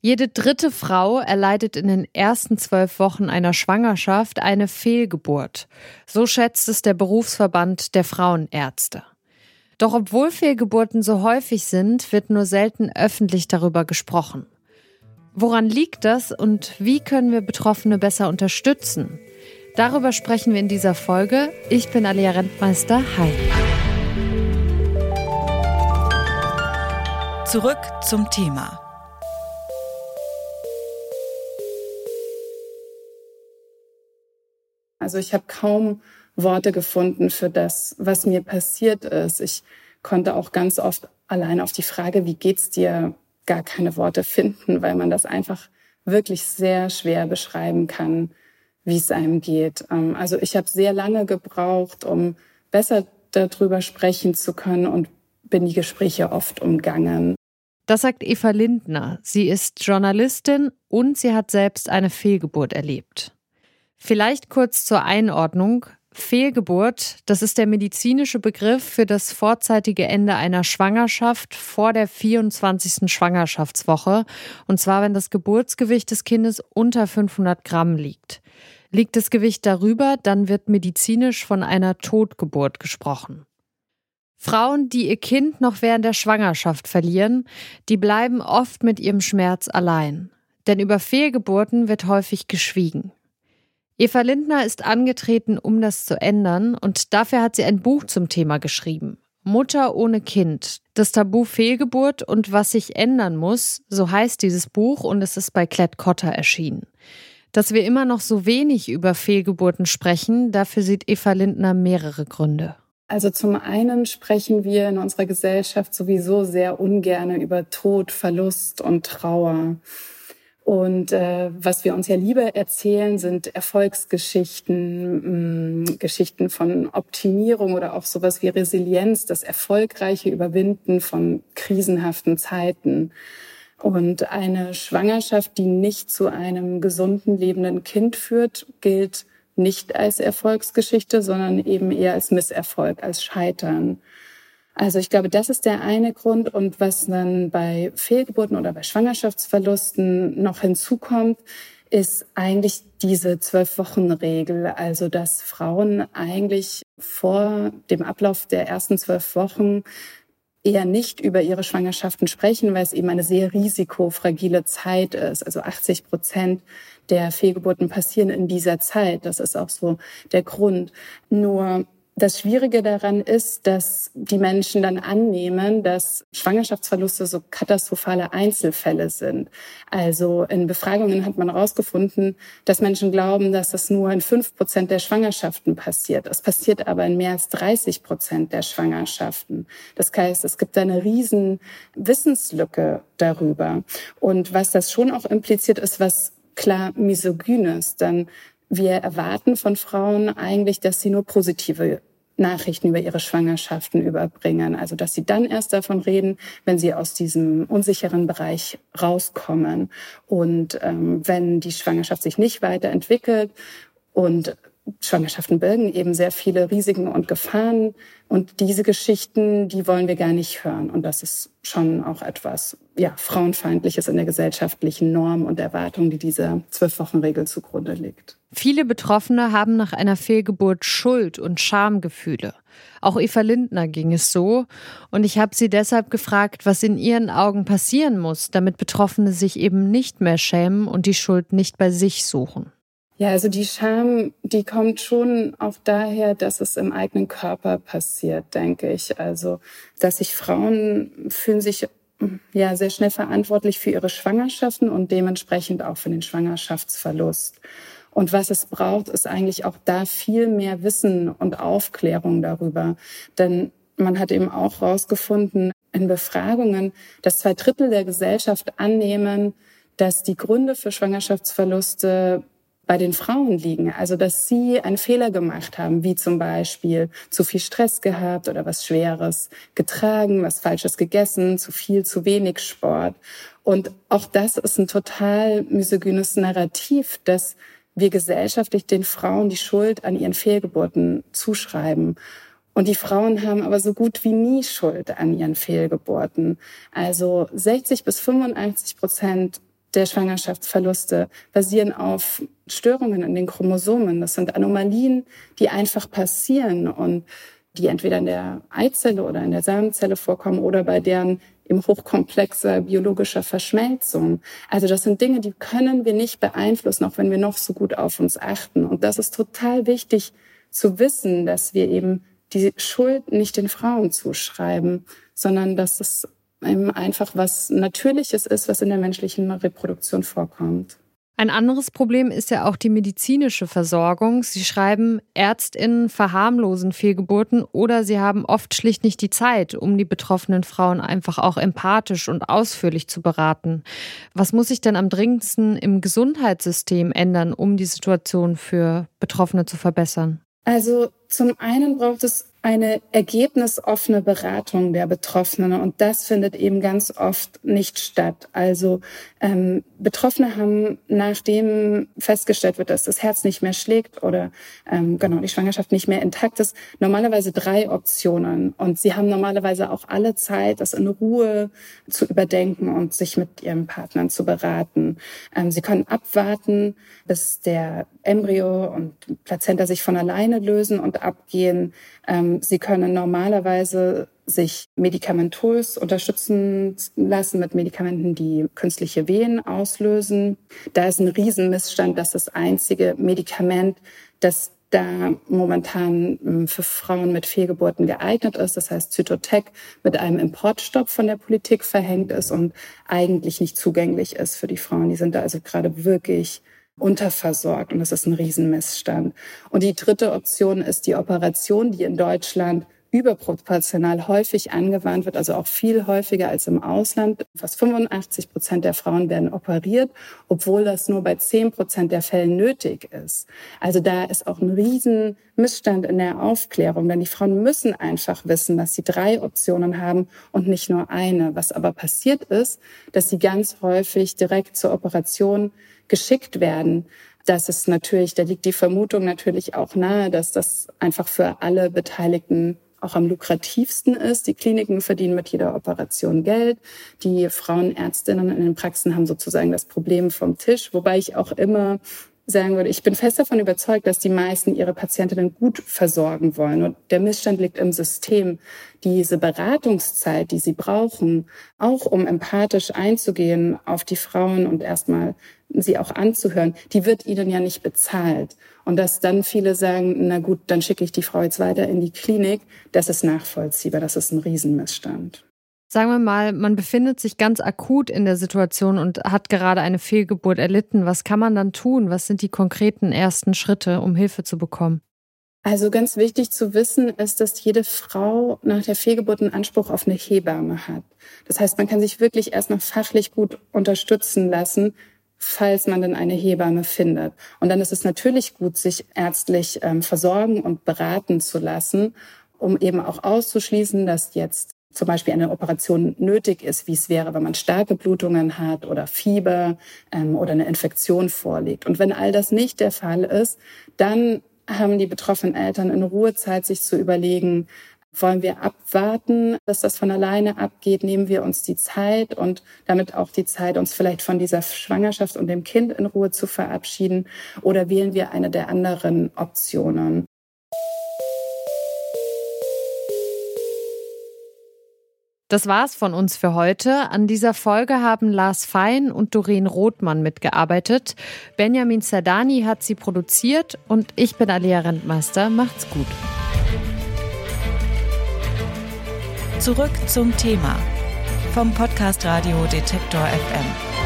Jede dritte Frau erleidet in den ersten zwölf Wochen einer Schwangerschaft eine Fehlgeburt. So schätzt es der Berufsverband der Frauenärzte. Doch obwohl Fehlgeburten so häufig sind, wird nur selten öffentlich darüber gesprochen. Woran liegt das und wie können wir Betroffene besser unterstützen? Darüber sprechen wir in dieser Folge. Ich bin Alia Rentmeister. Hi. Zurück zum Thema. Also ich habe kaum Worte gefunden für das, was mir passiert ist. Ich konnte auch ganz oft allein auf die Frage, wie geht's dir, gar keine Worte finden, weil man das einfach wirklich sehr schwer beschreiben kann, wie es einem geht. Ähm, also ich habe sehr lange gebraucht, um besser darüber sprechen zu können und bin die Gespräche oft umgangen. Das sagt Eva Lindner. Sie ist Journalistin und sie hat selbst eine Fehlgeburt erlebt. Vielleicht kurz zur Einordnung. Fehlgeburt, das ist der medizinische Begriff für das vorzeitige Ende einer Schwangerschaft vor der 24. Schwangerschaftswoche. Und zwar, wenn das Geburtsgewicht des Kindes unter 500 Gramm liegt. Liegt das Gewicht darüber, dann wird medizinisch von einer Totgeburt gesprochen. Frauen, die ihr Kind noch während der Schwangerschaft verlieren, die bleiben oft mit ihrem Schmerz allein. Denn über Fehlgeburten wird häufig geschwiegen. Eva Lindner ist angetreten, um das zu ändern, und dafür hat sie ein Buch zum Thema geschrieben. Mutter ohne Kind. Das Tabu Fehlgeburt und was sich ändern muss, so heißt dieses Buch und es ist bei Klett Cotta erschienen. Dass wir immer noch so wenig über Fehlgeburten sprechen, dafür sieht Eva Lindner mehrere Gründe. Also zum einen sprechen wir in unserer Gesellschaft sowieso sehr ungerne über Tod, Verlust und Trauer. Und äh, was wir uns ja lieber erzählen, sind Erfolgsgeschichten, mh, mm, Geschichten von Optimierung oder auch sowas wie Resilienz, das erfolgreiche Überwinden von krisenhaften Zeiten. Und eine Schwangerschaft, die nicht zu einem gesunden, lebenden Kind führt, gilt nicht als Erfolgsgeschichte, sondern eben eher als Misserfolg, als Scheitern. Also ich glaube, das ist der eine Grund. Und was dann bei Fehlgeburten oder bei Schwangerschaftsverlusten noch hinzukommt, ist eigentlich diese Zwölf-Wochen-Regel. Also dass Frauen eigentlich vor dem Ablauf der ersten zwölf Wochen eher nicht über ihre Schwangerschaften sprechen, weil es eben eine sehr risikofragile Zeit ist. Also 80 Prozent der Fehlgeburten passieren in dieser Zeit. Das ist auch so der Grund. Nur das Schwierige daran ist, dass die Menschen dann annehmen, dass Schwangerschaftsverluste so katastrophale Einzelfälle sind. Also in Befragungen hat man herausgefunden, dass Menschen glauben, dass das nur in fünf Prozent der Schwangerschaften passiert. Es passiert aber in mehr als 30 Prozent der Schwangerschaften. Das heißt, es gibt eine riesen Wissenslücke darüber. Und was das schon auch impliziert, ist was klar misogynes. Dann wir erwarten von Frauen eigentlich, dass sie nur positive Nachrichten über ihre Schwangerschaften überbringen. Also dass sie dann erst davon reden, wenn sie aus diesem unsicheren Bereich rauskommen. Und ähm, wenn die Schwangerschaft sich nicht weiterentwickelt und Schwangerschaften birgen eben sehr viele Risiken und Gefahren. Und diese Geschichten, die wollen wir gar nicht hören. Und das ist schon auch etwas, ja, Frauenfeindliches in der gesellschaftlichen Norm und Erwartung, die dieser Zwölf-Wochen-Regel zugrunde liegt. Viele Betroffene haben nach einer Fehlgeburt Schuld und Schamgefühle. Auch Eva Lindner ging es so. Und ich habe sie deshalb gefragt, was in ihren Augen passieren muss, damit Betroffene sich eben nicht mehr schämen und die Schuld nicht bei sich suchen. Ja, also die Scham, die kommt schon auch daher, dass es im eigenen Körper passiert, denke ich. Also, dass sich Frauen fühlen sich ja sehr schnell verantwortlich für ihre Schwangerschaften und dementsprechend auch für den Schwangerschaftsverlust. Und was es braucht, ist eigentlich auch da viel mehr Wissen und Aufklärung darüber. Denn man hat eben auch herausgefunden in Befragungen, dass zwei Drittel der Gesellschaft annehmen, dass die Gründe für Schwangerschaftsverluste bei den Frauen liegen. Also, dass sie einen Fehler gemacht haben, wie zum Beispiel zu viel Stress gehabt oder was Schweres getragen, was Falsches gegessen, zu viel, zu wenig Sport. Und auch das ist ein total misogynes Narrativ, dass wir gesellschaftlich den Frauen die Schuld an ihren Fehlgeburten zuschreiben. Und die Frauen haben aber so gut wie nie Schuld an ihren Fehlgeburten. Also 60 bis 85 Prozent der Schwangerschaftsverluste basieren auf Störungen in den Chromosomen. Das sind Anomalien, die einfach passieren und die entweder in der Eizelle oder in der Samenzelle vorkommen oder bei deren eben hochkomplexer biologischer Verschmelzung. Also das sind Dinge, die können wir nicht beeinflussen, auch wenn wir noch so gut auf uns achten. Und das ist total wichtig zu wissen, dass wir eben die Schuld nicht den Frauen zuschreiben, sondern dass es einfach was Natürliches ist, was in der menschlichen Reproduktion vorkommt. Ein anderes Problem ist ja auch die medizinische Versorgung. Sie schreiben, Ärztinnen verharmlosen Fehlgeburten oder sie haben oft schlicht nicht die Zeit, um die betroffenen Frauen einfach auch empathisch und ausführlich zu beraten. Was muss sich denn am dringendsten im Gesundheitssystem ändern, um die Situation für Betroffene zu verbessern? Also zum einen braucht es eine ergebnisoffene Beratung der Betroffenen und das findet eben ganz oft nicht statt. Also ähm, Betroffene haben, nachdem festgestellt wird, dass das Herz nicht mehr schlägt oder ähm, genau die Schwangerschaft nicht mehr intakt ist, normalerweise drei Optionen und sie haben normalerweise auch alle Zeit, das in Ruhe zu überdenken und sich mit ihrem Partnern zu beraten. Ähm, sie können abwarten, bis der Embryo und Plazenta sich von alleine lösen und abgehen. Ähm, sie können normalerweise sich medikamentös unterstützen lassen mit Medikamenten, die künstliche Wehen auslösen. Da ist ein Riesenmissstand, dass das einzige Medikament, das da momentan ähm, für Frauen mit Fehlgeburten geeignet ist. Das heißt, Zytotec mit einem Importstopp von der Politik verhängt ist und eigentlich nicht zugänglich ist für die Frauen. Die sind da also gerade wirklich unterversorgt und das ist ein Riesenmissstand. Und die dritte Option ist die Operation, die in Deutschland überproportional häufig angewandt wird, also auch viel häufiger als im Ausland. Fast 85 Prozent der Frauen werden operiert, obwohl das nur bei 10 Prozent der Fälle nötig ist. Also da ist auch ein riesen Missstand in der Aufklärung, denn die Frauen müssen einfach wissen, dass sie drei Optionen haben und nicht nur eine. Was aber passiert ist, dass sie ganz häufig direkt zur Operation geschickt werden. Das ist natürlich, da liegt die Vermutung natürlich auch nahe, dass das einfach für alle Beteiligten auch am lukrativsten ist. Die Kliniken verdienen mit jeder Operation Geld. Die Frauenärztinnen in den Praxen haben sozusagen das Problem vom Tisch, wobei ich auch immer sagen würde, ich bin fest davon überzeugt, dass die meisten ihre Patientinnen gut versorgen wollen. Und der Missstand liegt im System. Diese Beratungszeit, die sie brauchen, auch um empathisch einzugehen auf die Frauen und erstmal sie auch anzuhören, die wird ihnen ja nicht bezahlt. Und dass dann viele sagen, na gut, dann schicke ich die Frau jetzt weiter in die Klinik, das ist nachvollziehbar, das ist ein Riesenmissstand. Sagen wir mal, man befindet sich ganz akut in der Situation und hat gerade eine Fehlgeburt erlitten. Was kann man dann tun? Was sind die konkreten ersten Schritte, um Hilfe zu bekommen? Also ganz wichtig zu wissen ist, dass jede Frau nach der Fehlgeburt einen Anspruch auf eine Hebamme hat. Das heißt, man kann sich wirklich erst noch fachlich gut unterstützen lassen, falls man denn eine Hebamme findet. Und dann ist es natürlich gut, sich ärztlich ähm, versorgen und beraten zu lassen, um eben auch auszuschließen, dass jetzt zum Beispiel eine Operation nötig ist, wie es wäre, wenn man starke Blutungen hat oder Fieber ähm, oder eine Infektion vorliegt. Und wenn all das nicht der Fall ist, dann haben die betroffenen Eltern in Ruhe Zeit, sich zu überlegen, wollen wir abwarten, dass das von alleine abgeht? Nehmen wir uns die Zeit und damit auch die Zeit, uns vielleicht von dieser Schwangerschaft und dem Kind in Ruhe zu verabschieden? Oder wählen wir eine der anderen Optionen? Das war's von uns für heute. An dieser Folge haben Lars Fein und Doreen Rothmann mitgearbeitet. Benjamin Zerdani hat sie produziert und ich bin Alia Rentmeister. Macht's gut. Zurück zum Thema vom Podcast Radio Detektor FM.